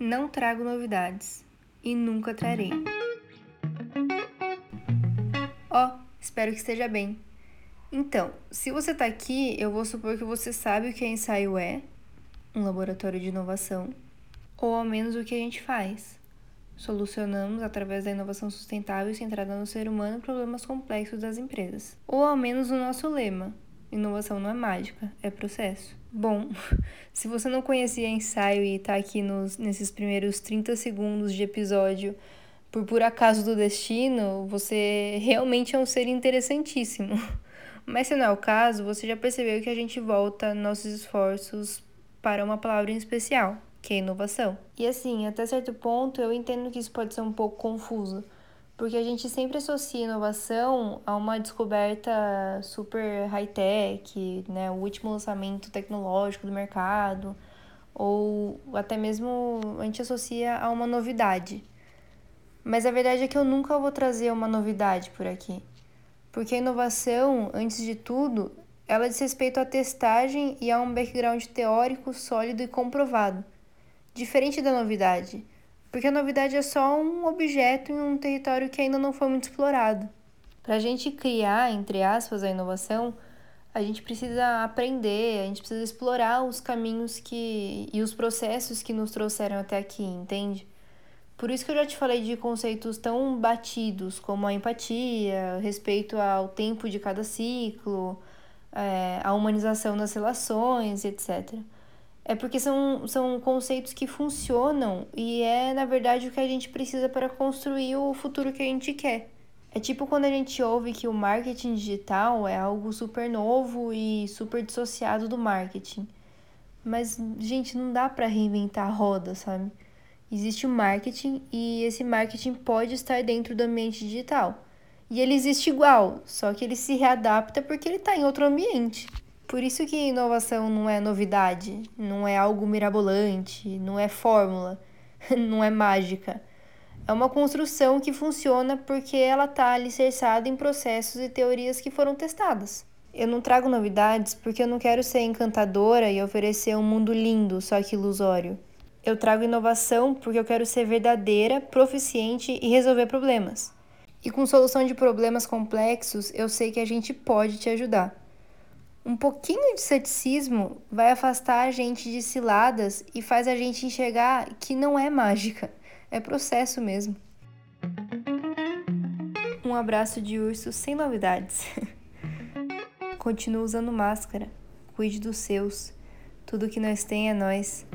Não trago novidades e nunca trarei. Ó, oh, espero que esteja bem. Então, se você está aqui, eu vou supor que você sabe o que a ensaio é, um laboratório de inovação, ou ao menos o que a gente faz. Solucionamos, através da inovação sustentável e centrada no ser humano, problemas complexos das empresas. Ou ao menos o nosso lema: inovação não é mágica, é processo. Bom, se você não conhecia ensaio e está aqui nos, nesses primeiros 30 segundos de episódio por por acaso do destino, você realmente é um ser interessantíssimo. Mas se não é o caso, você já percebeu que a gente volta nossos esforços para uma palavra em especial, que é inovação. E assim, até certo ponto, eu entendo que isso pode ser um pouco confuso, porque a gente sempre associa inovação a uma descoberta super high-tech, né, o último lançamento tecnológico do mercado, ou até mesmo a gente associa a uma novidade. Mas a verdade é que eu nunca vou trazer uma novidade por aqui. Porque a inovação, antes de tudo, ela diz respeito à testagem e a um background teórico sólido e comprovado diferente da novidade, porque a novidade é só um objeto em um território que ainda não foi muito explorado. Para a gente criar, entre aspas, a inovação, a gente precisa aprender, a gente precisa explorar os caminhos que e os processos que nos trouxeram até aqui, entende? Por isso que eu já te falei de conceitos tão batidos como a empatia, respeito ao tempo de cada ciclo, é, a humanização das relações, etc. É porque são, são conceitos que funcionam e é, na verdade, o que a gente precisa para construir o futuro que a gente quer. É tipo quando a gente ouve que o marketing digital é algo super novo e super dissociado do marketing. Mas, gente, não dá para reinventar a roda, sabe? Existe o marketing e esse marketing pode estar dentro do ambiente digital. E ele existe igual, só que ele se readapta porque ele está em outro ambiente. Por isso que inovação não é novidade, não é algo mirabolante, não é fórmula, não é mágica. É uma construção que funciona porque ela está alicerçada em processos e teorias que foram testadas. Eu não trago novidades porque eu não quero ser encantadora e oferecer um mundo lindo, só que ilusório. Eu trago inovação porque eu quero ser verdadeira, proficiente e resolver problemas. E com solução de problemas complexos, eu sei que a gente pode te ajudar. Um pouquinho de ceticismo vai afastar a gente de ciladas e faz a gente enxergar que não é mágica, é processo mesmo. Um abraço de urso sem novidades. Continua usando máscara. Cuide dos seus. Tudo que nós tem é nós.